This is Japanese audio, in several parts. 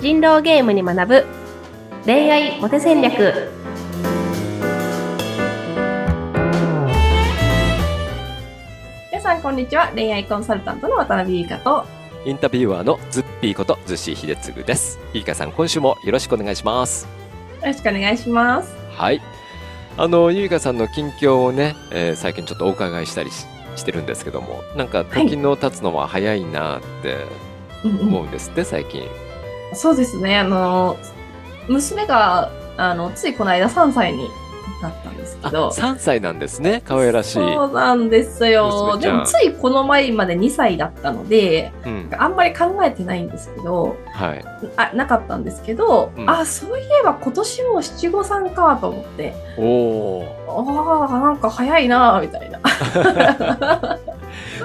人狼ゲームに学ぶ恋愛モテ戦略皆さんこんにちは恋愛コンサルタントの渡辺優香とインタビュアーのズッピーことズッシー秀次です。いいかさん、今週もよろしくお願いします。よろしくお願いしますはい。あの、ゆいかさんの近況をね、えー最近ちょっとお伺いしたりししてるんですけども、なんか時の経つのは早いなって思うんですって、最近。そうですねあの娘があのついこの間3歳になったんですけあ、ど3歳なんですね。可愛らしい。そうなんですよでもついこの前まで2歳だったのでうん。あんまり考えてないんですけどはい。あなかったんですけど、うんあそういえば今年も七五三かと思っておお。ああなんか早いなみたいな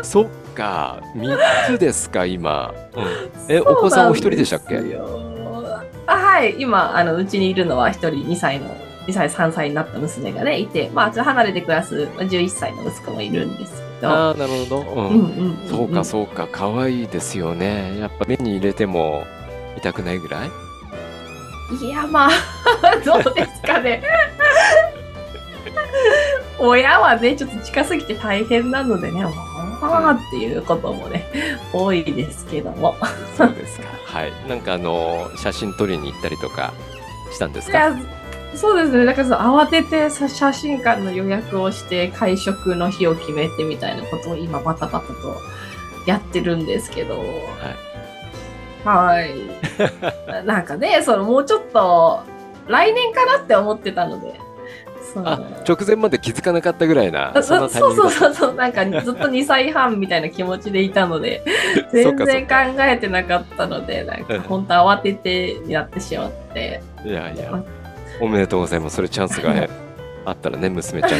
そっ か。3つですか、今。うん。え、お子さんお一人でしたっけ？あはい今あのうちにいるのは一人2歳の2歳3歳になった娘がねいてまあちょっと離れて暮らすまあ11歳の息子もいるんですけどああ、なるほど。うん。うんうんうんんそうかそうか可愛いですよねやっぱ目に入れても痛くないぐらい？いやまあ どうですかね 親はねちょっと近すぎて大変なのでねっていうこともね多いですけども。そうですか。はい。なんかあの写真撮りに行ったりとかしたんですか？そうですね。だから慌ててさ写真館の予約をして会食の日を決めてみたいなことを今バタバタとやってるんですけど。はい。なんかねそのもうちょっと来年かなって思ってたのであ直前まで気づかなかったぐらいなあそうそうそうそうなんかずっと2歳半みたいな気持ちでいたので 全然考えてなかったのでなんうん。か本当慌ててやってしまって。いやいや。おめでとうございます。それチャンスがねあったらね娘ちゃん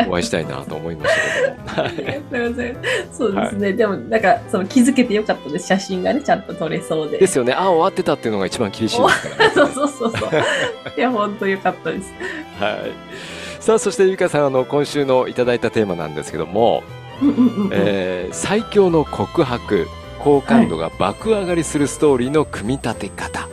にもお会いしたいなと思いましたけども。はい。すみませんそうですね、でもなんかその気づけてよかったです。写真がねちゃんと撮れそうで。ですよね。あ終わってたっていうのが一番厳しいですからね。そうそうそうそう。いや本当よかったです。はい。さあそしてゆかさんあの今週のいただいたテーマなんですけども、えー最強の告白好感度が爆上がりするストーリーの組み立て方、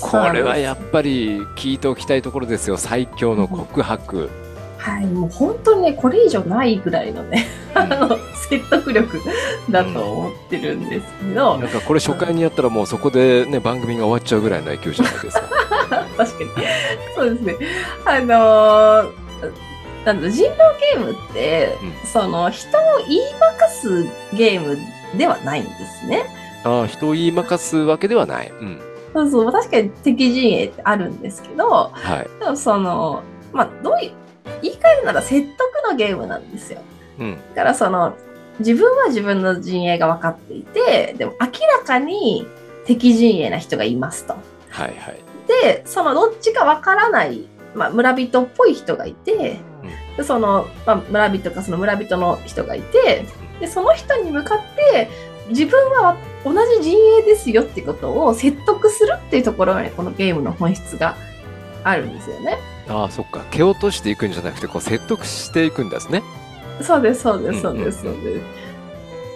これはやっぱり聞いておきたいところですよ。最強の告白、はいもう本当にねこれ以上ないぐらいのね あの説得力だと思ってるんですけど、なんかこれ初回にやったらもうそこでね番組が終わっちゃうぐらいの勢いじゃないですか。確かに。そうですね。あのーなんだ人狼ゲームって、うその人を言いまかすゲームではないんですね。ああ人を言いまかすわけではない、うん、そうそう確かに敵陣営ってあるんですけどはい、でもそのまあどういう言い換えるなら説得のゲームなんですよ。うん、だからその自分は自分の陣営が分かっていてでも明らかに敵陣営な人がいますと。はいはい。でそのどっちか分からない、まあ、村人っぽい人がいて、でその、まあ、村人かその村人の人がいてでその人に向かって自分は同じ陣営ですよってことを説得するっていうところにこのゲームの本質があるんですよね。ああそっか蹴落としていくんじゃなくてこう説得していくんですねそうですそうですそうですうんそうです。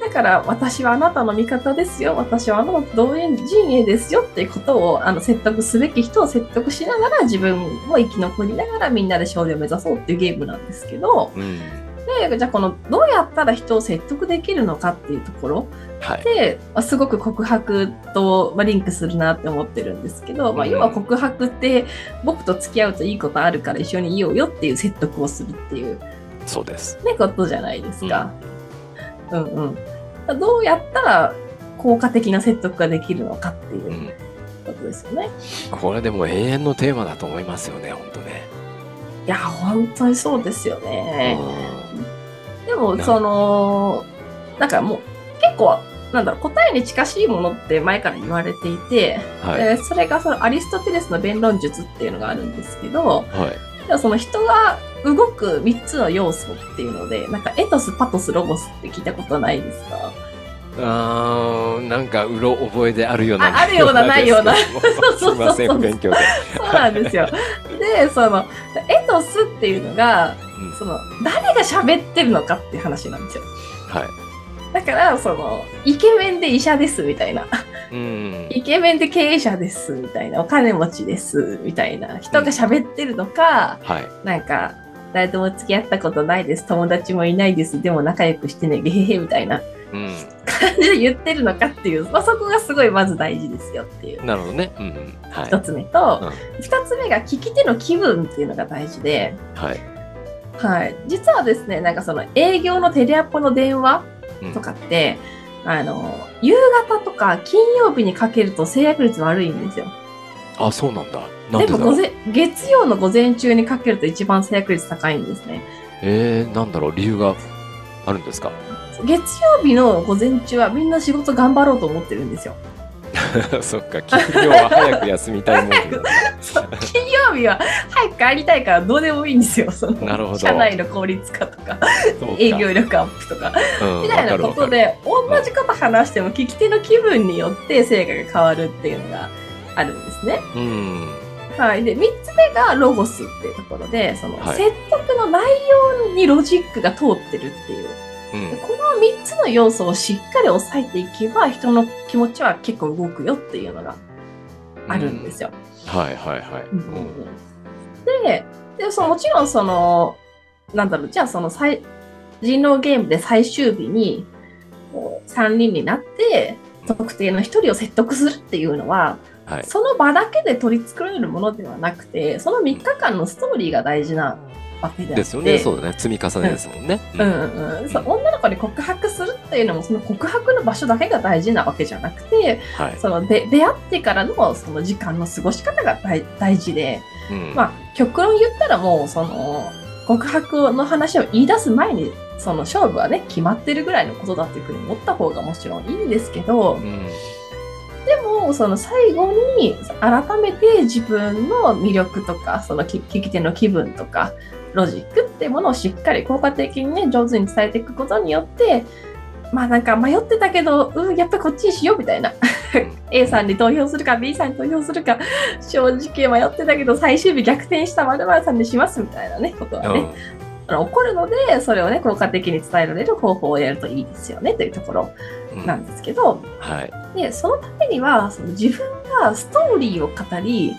だから私はあなたの味方ですよ私はあなたと同陣営ですよっていうことをあの説得すべき人を説得しながら自分も生き残りながらみんなで勝利を目指そうっていうゲームなんですけどうんでじゃあこのどうやったら人を説得できるのかっていうところはいで、まあすごく告白と、まあ、リンクするなって思ってるんですけど、まあ、うん要は告白って僕と付き合うといいことあるから一緒にいようよっていう説得をするっていう、そうですね、ことじゃないですか。うんうん。どうやったら効果的な説得ができるのかっていううんことですよね。これでも永遠のテーマだと思いますよね本当ねいや、本当にそうですよね。でも、なその、なんかもう結構、なんだろう、答えに近しいものって前から言われていて、はい。えーそれがそのアリストテレスの弁論術っていうのがあるんですけど、はい。でもその人が動く3つの要素っていうので、なんかエトス、パトス、ロゴスって聞いたことないですか？あーなんかうろ覚えであるような。ああるようなないような。ですいません 不勉強で、そうなんですよ。で、その、エトスっていうのが、うん。その、誰が喋ってるのかっていう話なんですよ。はい。だからそのイケメンで医者ですみたいな。うん。イケメンで経営者ですみたいな。お金持ちですみたいな。人が喋ってるのか、はい。なんか誰とも付き合ったことないです。友達もいないです。でも仲良くしてね。ゲヘヘみたいな。うん。感じで言ってるのかっていう、まあ、そこがすごいまず大事ですよっていうなるほどね。うんうん。はい。一つ目とうん二、つ目が聞き手の気分っていうのが大事で、はい。はい、実はですねなんかその営業のテレアポの電話うんとかって、あの夕方とか金曜日にかけると制約率悪いんですよ。あ、そうなんだ。でも午前月曜の午前中にかけると一番制約率高いんですね。えー、なんだろう、理由があるんですか？月曜日の午前中はみんな仕事頑張ろうと思ってるんですよ。そっか、金曜は早く休みたいもん金曜日は早く帰りたいからどうでもいいんですよ。そのなるほど社内の効率化とか営業力アップとかうんみたいなこと。で同じこと話しても聞き手の気分によって成果が変わるっていうのがあるんですね。うん。はい、で3つ目がロゴスっていうところでそのはい説得の内容にロジックが通ってるっていう、うん。3つの要素をしっかり押さえていけば人の気持ちは結構動くよっていうのがあるんですよ。はいはいはい。うんででそのもちろんそのなんだろうじゃあその最人狼ゲームで最終日にこう3人になって特定の1人を説得するっていうのははい。その場だけで取り繕えるものではなくてその3日間のストーリーが大事なわけであってですよね。そうだね。積み重ねですもんね。うんうんうん、そう女の子に告白するっていうのもその告白の場所だけが大事なわけじゃなくてはい。そので出会ってからのその時間の過ごし方が大大事で、うんまあ、極論言ったらもうその告白の話を言い出す前にその勝負はね決まってるぐらいのことだっていうふうに思った方がもちろんいいんですけど、うん。でもその最後に改めて自分の魅力とかその聞き手の気分とかロジックっていうものをしっかり効果的にね上手に伝えていくことによってまあなんか迷ってたけどうんやっぱりこっちにしようみたいな。A さんに投票するか B さんに投票するか正直迷ってたけど最終日逆転した〇〇さんにしますみたいなねことはね、あの起こるのでそれをね効果的に伝えられる方法をやるといいですよねというところうん。なんですけど、はい。でそのためにはその自分がストーリーを語り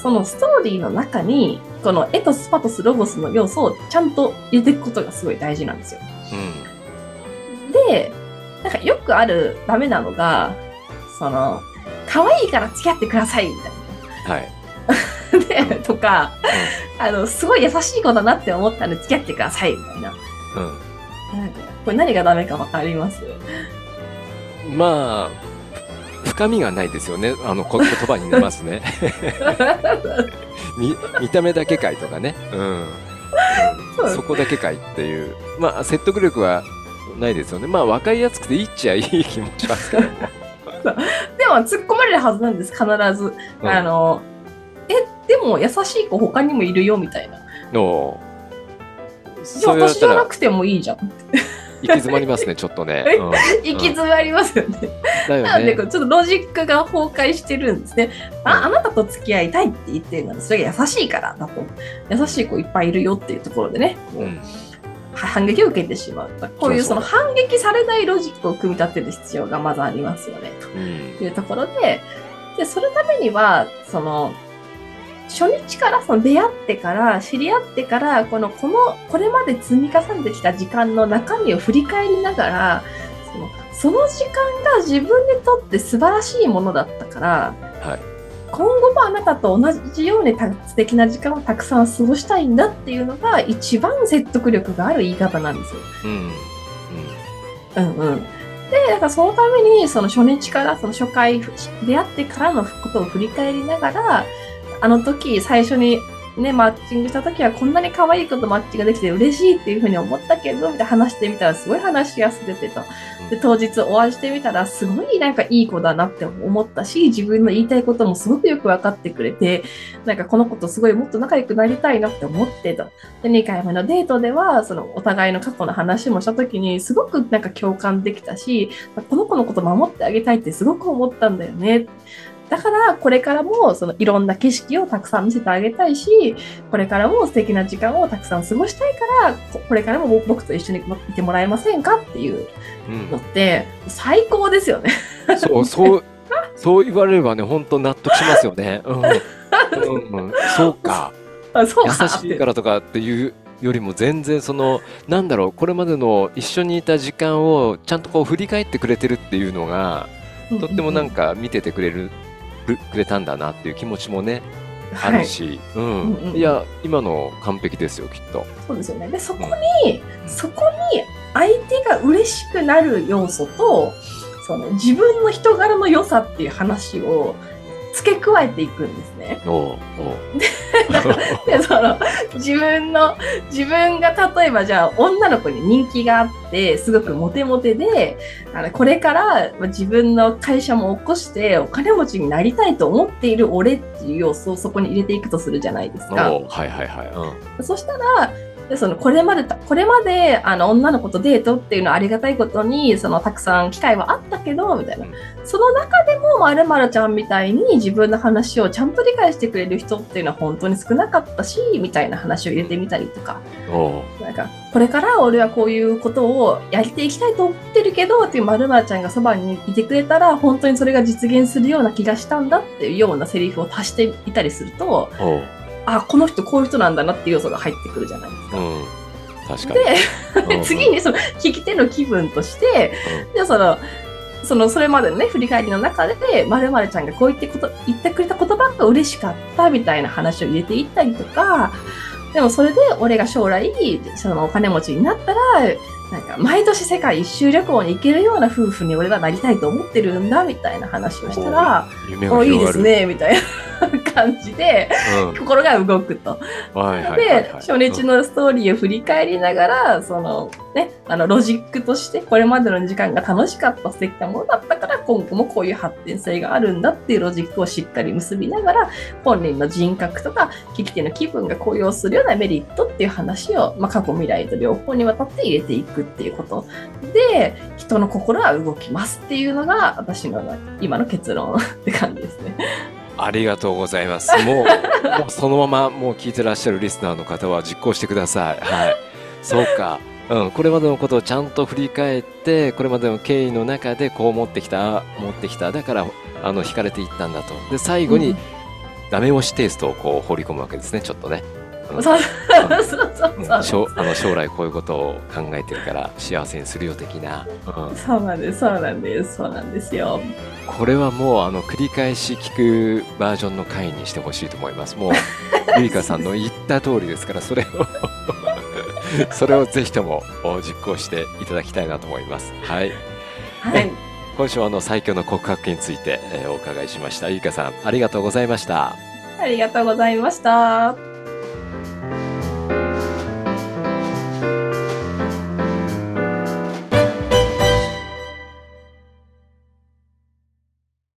そのストーリーの中にこのエトスパトスロゴスの要素をちゃんと入れていくことがすごい大事なんですよ。うん。でなんかよくあるダメなのがその可愛いから付き合ってくださいみたいはい。な。でとかあのすごい優しい子だなって思ったんで付き合ってくださいみたいな。うん。なんかこれ何がダメかわかります？まあ、深みがないですよね。あの、こ言葉に出ますね。見見た目だけかいとかね。うん。そこだけかいっていう。まあ、説得力はないですよね。まあ、分かりやすくていいっちゃいい気もしますけども。でも突っ込まれるはずなんです必ず。うんあのえでも優しい子他にもいるよみたいな。のじゃあ私じゃなくてもいいじゃん。行き詰まりますね、ちょっとね。うん行き詰まりますよね。だよなので、ちょっとロジックが崩壊してるんですね。あ、あなたと付き合いたいって言ってるのは、それが優しいからだと。優しい子いっぱいいるよっていうところでね、こううん反撃を受けてしまう。こういうその反撃されないロジックを組み立てる必要がまずありますよね。うんというところで、で、そのためには、その、初日からその出会ってから知り合ってからこのこのこれまで積み重ねてきた時間の中身を振り返りながらそのその時間が自分にとって素晴らしいものだったからはい。今後もあなたと同じようにた素敵な時間をたくさん過ごしたいんだっていうのが一番説得力がある言い方なんですよ。うん。うんうん。で、だからそのために、その初日から、その初回、出会ってからのことを振り返りながら、あの時、最初にね、マッチングした時はこんなに可愛い子とマッチができて嬉しいっていうふうに思ったけど、みたいな話してみたらすごい話しやすくてと。で、当日お会いしてみたらすごいなんかいい子だなって思ったし、自分の言いたいこともすごくよく分かってくれて、なんかこの子とすごいもっと仲良くなりたいなって思ってと。で、2回目のデートでは、そのお互いの過去の話もした時に、すごくなんか共感できたし、この子のこと守ってあげたいってすごく思ったんだよね。だからこれからもそのいろんな景色をたくさん見せてあげたいしこれからも素敵な時間をたくさん過ごしたいからここれからも僕と一緒にいてもらえませんかっていううんのって最高ですよね。そう、そう、そう言われればね、本当納得しますよね。うん。うんうん、そうか。あそう優かしいからとかっていうよりも全然その、なんだろう、これまでの一緒にいた時間をちゃんとこう振り返ってくれてるっていうのが、とってもなんか見ててくれる、くくれたんだなっていう気持ちもね、あるし、うん。うんうんいや、今の完璧ですよ、きっと。そうですよね。で、そこに、うん。そこに相手が嬉しくなる要素と、その自分の人柄の良さっていう話を付け加えていくんですね。おうおうで、その自分の、自分が例えばじゃあ女の子に人気があって、すごくモテモテで、あのこれからまあ自分の会社も起こしてお金持ちになりたいと思っている俺っていう要素をそこに入れていくとするじゃないですか。はいはいはい。そしたら、でそのこれまでた、これまであの女の子とデートっていうのはありがたいことに、そのたくさん機会はあったけど、みたいな。うん。その中でも、まるまるちゃんみたいに自分の話をちゃんと理解してくれる人っていうのは本当に少なかったし、みたいな話を入れてみたりとか、なんか、これから俺はこういうことをやっていきたいと思ってるけど、っていうまるまるちゃんがそばにいてくれたら、本当にそれが実現するような気がしたんだっていうようなセリフを足していたりすると、あ、この人こういう人なんだなっていう要素が入ってくるじゃないですか。うん。確かに。で、うん 次にその聞き手の気分として、でその、その、それまでのね、振り返りの中で、まるちゃんがこう言ってこと、言ってくれた言葉が嬉しかったみたいな話を入れていったりとか、でもそれで俺が将来、そのお金持ちになったら、なんか毎年世界一周旅行に行けるような夫婦に俺はなりたいと思ってるんだみたいな話をしたら、おいい。ですね、みたいな感じで、うん。心が動くと。はいはいはいはい。で、初日のストーリーを振り返りながら、そのね、あのロジックとしてこれまでの時間が楽しかった素敵なものだったから今後もこういう発展性があるんだっていうロジックをしっかり結びながら本人の人格とか聞き手の気分が高揚するようなメリットっていう話を、まあ、過去未来と両方にわたって入れていくっていうことで人の心は動きますっていうのが私の今の結論 って感じですね。ありがとうございます。もう、もうそのままもう聞いてらっしゃるリスナーの方は実行してください。はい。そうか。うん、これまでのことをちゃんと振り返って、これまでの経緯の中でこう持ってきた、持ってきた。だから、あの、惹かれていったんだと。で、最後にうん、ダメ押しテイストをこう放り込むわけですね、ちょっとね。うんそうそうそううんそうあの将来こういうことを考えてるから幸せにするよ的な、うん、そうなんですそうなんですそうなんですよ。これはもうあの繰り返し聞くバージョンの回にしてほしいと思います。もうゆりかさんの言った通りですからそれを それをぜひとも実行していただきたいなと思います。はい。はい今週はあの最強の告白について、えーお伺いしました。ゆりかさんありがとうございました。ありがとうございました。